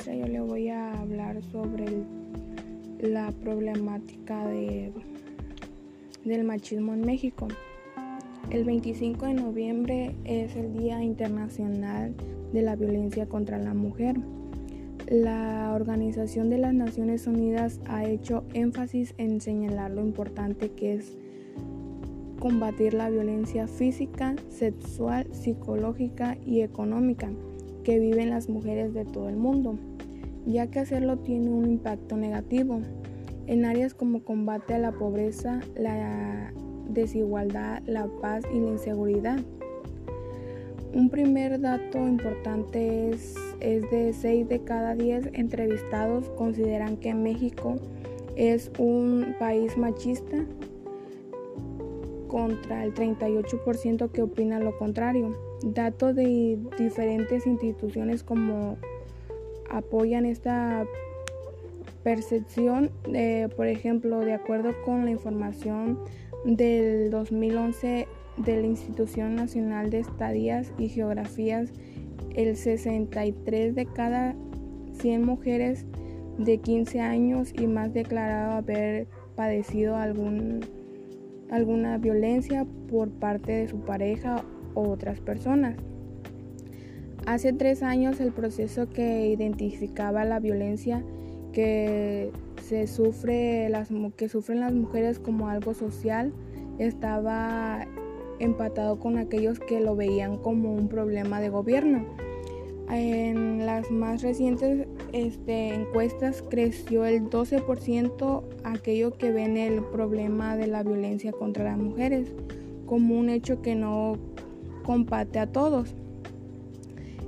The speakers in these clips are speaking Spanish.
maestra, yo le voy a hablar sobre la problemática de, del machismo en México. El 25 de noviembre es el Día Internacional de la Violencia contra la Mujer. La Organización de las Naciones Unidas ha hecho énfasis en señalar lo importante que es combatir la violencia física, sexual, psicológica y económica que viven las mujeres de todo el mundo, ya que hacerlo tiene un impacto negativo en áreas como combate a la pobreza, la desigualdad, la paz y la inseguridad. Un primer dato importante es, es de 6 de cada 10 entrevistados consideran que México es un país machista contra el 38% que opina lo contrario. Datos de diferentes instituciones como apoyan esta percepción, por ejemplo, de acuerdo con la información del 2011 de la Institución Nacional de Estadías y Geografías, el 63 de cada 100 mujeres de 15 años y más declarado haber padecido alguna violencia por parte de su pareja o otras personas. Hace tres años el proceso que identificaba la violencia que se sufre que sufren las mujeres como algo social estaba empatado con aquellos que lo veían como un problema de gobierno. En las más recientes este, encuestas creció el 12% aquello que ven el problema de la violencia contra las mujeres como un hecho que no compate a todos.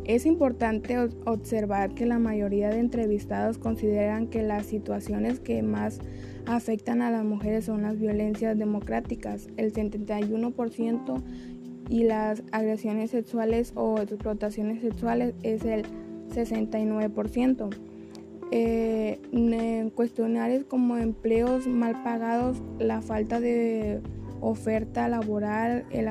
Es importante observar que la mayoría de entrevistados consideran que las situaciones que más afectan a las mujeres son las violencias democráticas, el 71% y las agresiones sexuales o explotaciones sexuales es el 69%. Eh, en cuestionarios como empleos mal pagados, la falta de oferta laboral, el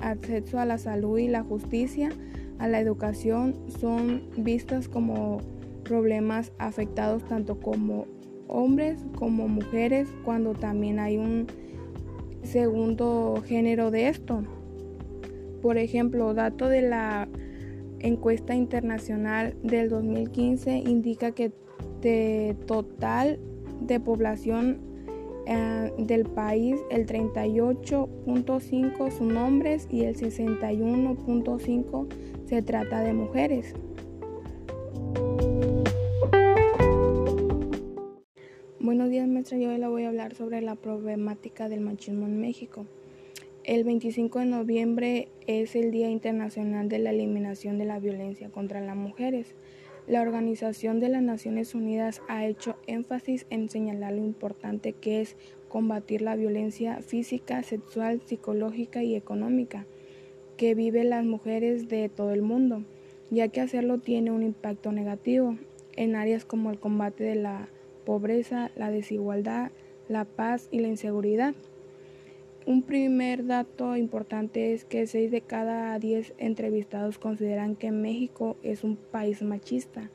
acceso a la salud y la justicia, a la educación, son vistas como problemas afectados tanto como hombres como mujeres cuando también hay un segundo género de esto. Por ejemplo, dato de la encuesta internacional del 2015 indica que de total de población eh, del país, el 38.5 son hombres y el 61.5 se trata de mujeres. Buenos días, maestra. Yo hoy le voy a hablar sobre la problemática del machismo en México. El 25 de noviembre es el Día Internacional de la Eliminación de la Violencia contra las Mujeres. La Organización de las Naciones Unidas ha hecho énfasis en señalar lo importante que es combatir la violencia física, sexual, psicológica y económica que viven las mujeres de todo el mundo, ya que hacerlo tiene un impacto negativo en áreas como el combate de la pobreza, la desigualdad, la paz y la inseguridad. Un primer dato importante es que 6 de cada 10 entrevistados consideran que México es un país machista,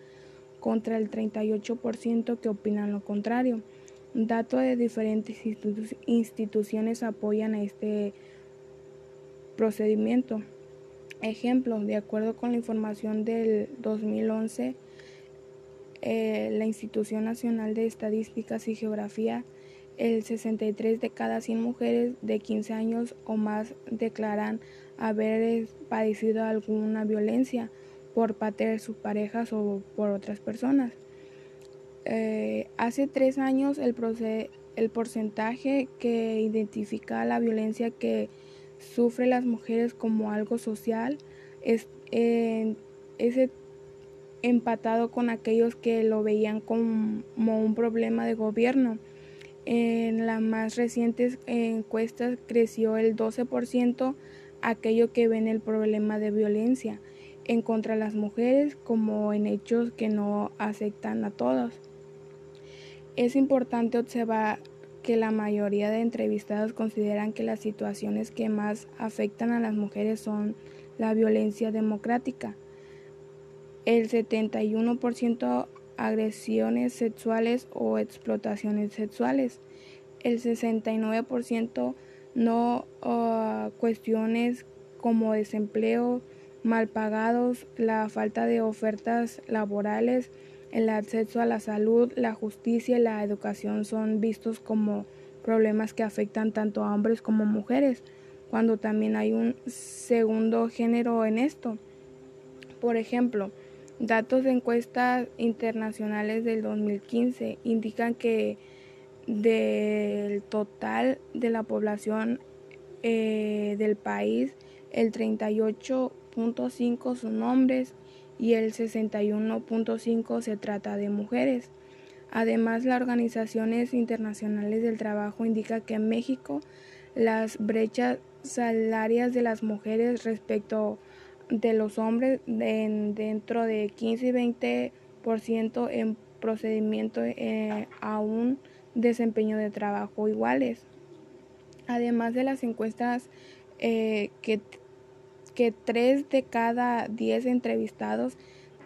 contra el 38% que opinan lo contrario. Datos de diferentes instituciones apoyan a este procedimiento. Ejemplo, de acuerdo con la información del 2011, eh, la Institución Nacional de Estadísticas y Geografía el 63 de cada 100 mujeres de 15 años o más declaran haber padecido alguna violencia por parte de sus parejas o por otras personas. Eh, hace tres años el, el porcentaje que identifica la violencia que sufren las mujeres como algo social es, eh, empatado con aquellos que lo veían como un problema de gobierno. En las más recientes encuestas creció el 12% aquello que ven el problema de violencia en contra de las mujeres como en hechos que no aceptan a todos. Es importante observar que la mayoría de entrevistados consideran que las situaciones que más afectan a las mujeres son la violencia democrática, el 71% agresiones sexuales o explotaciones sexuales, el 69% no uh, cuestiones como desempleo, mal pagados, la falta de ofertas laborales, el acceso a la salud, la justicia y la educación son vistos como problemas que afectan tanto a hombres como mujeres, cuando también hay un segundo género en esto. Por ejemplo, datos de encuestas internacionales del 2015 indican que del total de la población eh, del país, el 38.5 son hombres y el 61.5 se trata de mujeres. Además, las organizaciones internacionales del trabajo indican que en México las brechas salarias de las mujeres respecto de los hombres dentro de 15 y 20% en procedimiento eh, a un desempeño de trabajo iguales. Además de las encuestas eh, que, que 3 de cada 10 entrevistados,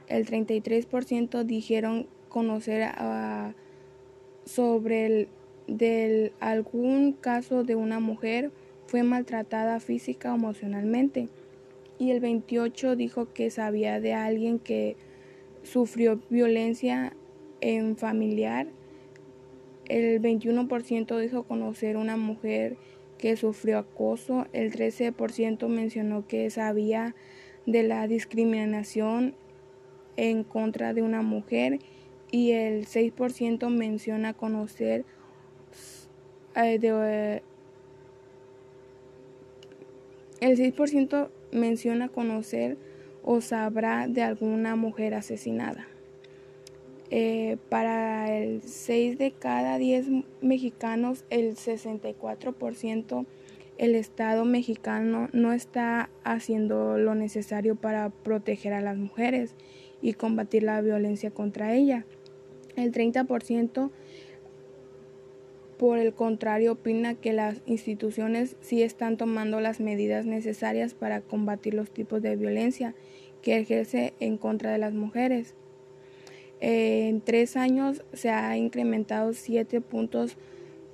el 33% dijeron conocer sobre el, algún caso de una mujer fue maltratada física o emocionalmente y el 28 dijo que sabía de alguien que sufrió violencia en familiar. El 21% dijo conocer una mujer que sufrió acoso. El 13% mencionó que sabía de la discriminación en contra de una mujer y el 6% menciona conocer eh, de, el 6% menciona conocer o sabrá de alguna mujer asesinada. Eh, para el 6 de cada 10 mexicanos, el 64% el Estado mexicano no está haciendo lo necesario para proteger a las mujeres y combatir la violencia contra ella. El 30% por el contrario, opina que las instituciones sí están tomando las medidas necesarias para combatir los tipos de violencia que ejerce en contra de las mujeres. En tres años se ha incrementado siete puntos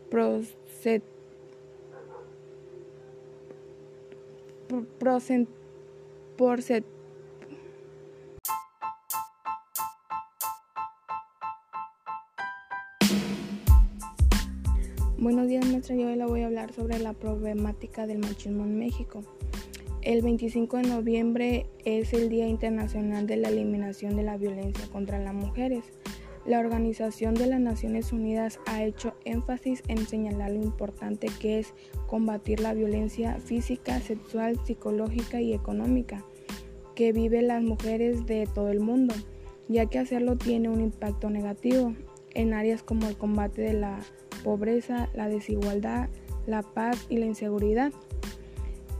porcentuales Buenos días, maestra. Yo hoy le voy a hablar sobre la problemática del machismo en México. El 25 de noviembre es el Día Internacional de la Eliminación de la Violencia contra las Mujeres. La Organización de las Naciones Unidas ha hecho énfasis en señalar lo importante que es combatir la violencia física, sexual, psicológica y económica que viven las mujeres de todo el mundo, ya que hacerlo tiene un impacto negativo en áreas como el combate de la pobreza, la desigualdad, la paz y la inseguridad.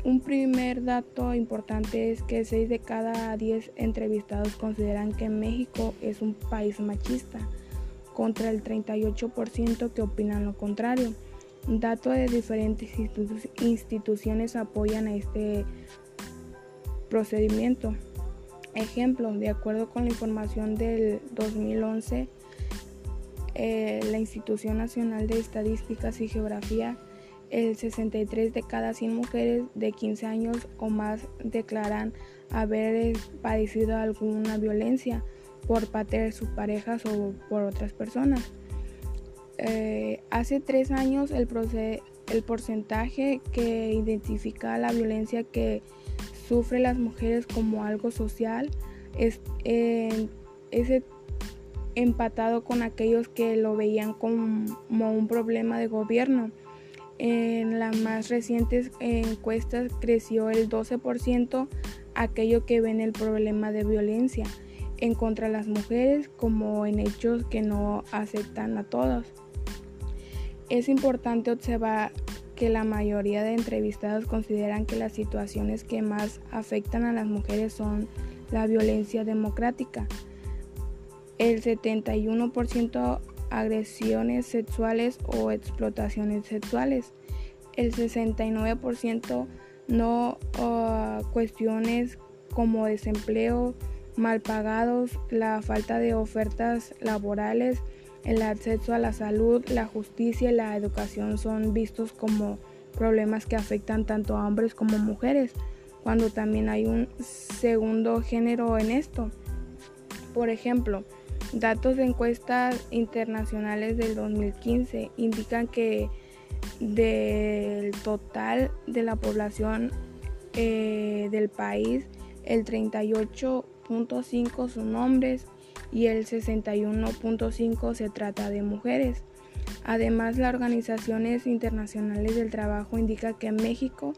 Un primer dato importante es que 6 de cada 10 entrevistados consideran que México es un país machista, contra el 38% que opinan lo contrario. Datos de diferentes instituciones apoyan a este procedimiento. Ejemplo, de acuerdo con la información del 2011, eh, la Institución Nacional de Estadísticas y Geografía, el 63 de cada 100 mujeres de 15 años o más declaran haber padecido alguna violencia por parte de sus parejas o por otras personas. Eh, hace tres años el, porcentaje que identifica la violencia que sufren las mujeres como algo social es, empatado con aquellos que lo veían como, un problema de gobierno. En las más recientes encuestas creció el 12% aquello que ven el problema de violencia en contra de las mujeres como en hechos que no aceptan a todos. Es importante observar que la mayoría de entrevistados consideran que las situaciones que más afectan a las mujeres son la violencia democrática, el 71% agresiones sexuales o explotaciones sexuales, el 69% no uh, cuestiones como desempleo, mal pagados, la falta de ofertas laborales, el acceso a la salud, la justicia y la educación son vistos como problemas que afectan tanto a hombres como mujeres, cuando también hay un segundo género en esto. Por ejemplo, datos de encuestas internacionales del 2015 indican que del total de la población eh, del país, el 38.5 son hombres y el 61.5 se trata de mujeres. Además, las organizaciones internacionales del trabajo indican que en México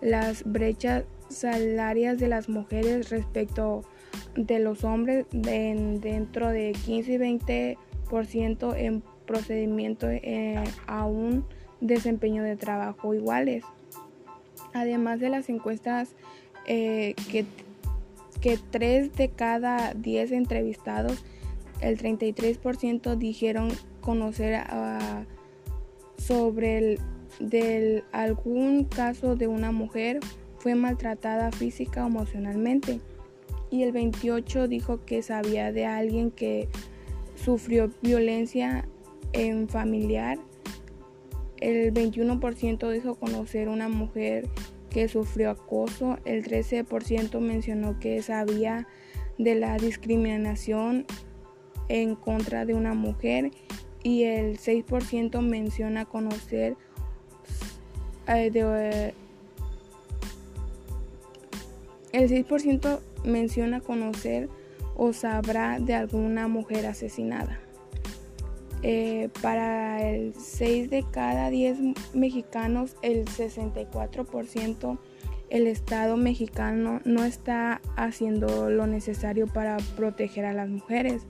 las brechas salarias de las mujeres respecto de los hombres dentro de 15 y 20% en procedimiento eh, a un desempeño de trabajo iguales. Además de las encuestas eh, que, que 3 de cada 10 entrevistados, el 33% dijeron conocer sobre el, del, algún caso de una mujer fue maltratada física o emocionalmente y el 28 dijo que sabía de alguien que sufrió violencia en familiar. El 21% dijo conocer una mujer que sufrió acoso. El 13% mencionó que sabía de la discriminación en contra de una mujer y el 6% menciona conocer eh, de, el 6% menciona conocer o sabrá de alguna mujer asesinada. Eh, para el 6 de cada 10 mexicanos, el 64% el Estado mexicano no está haciendo lo necesario para proteger a las mujeres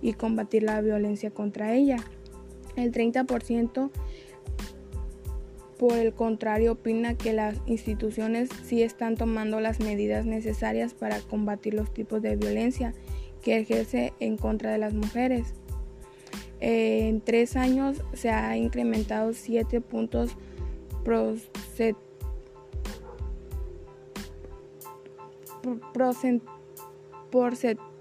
y combatir la violencia contra ellas. El 30% por el contrario, opina que las instituciones sí están tomando las medidas necesarias para combatir los tipos de violencia que ejerce en contra de las mujeres. En tres años se ha incrementado siete puntos porcentuales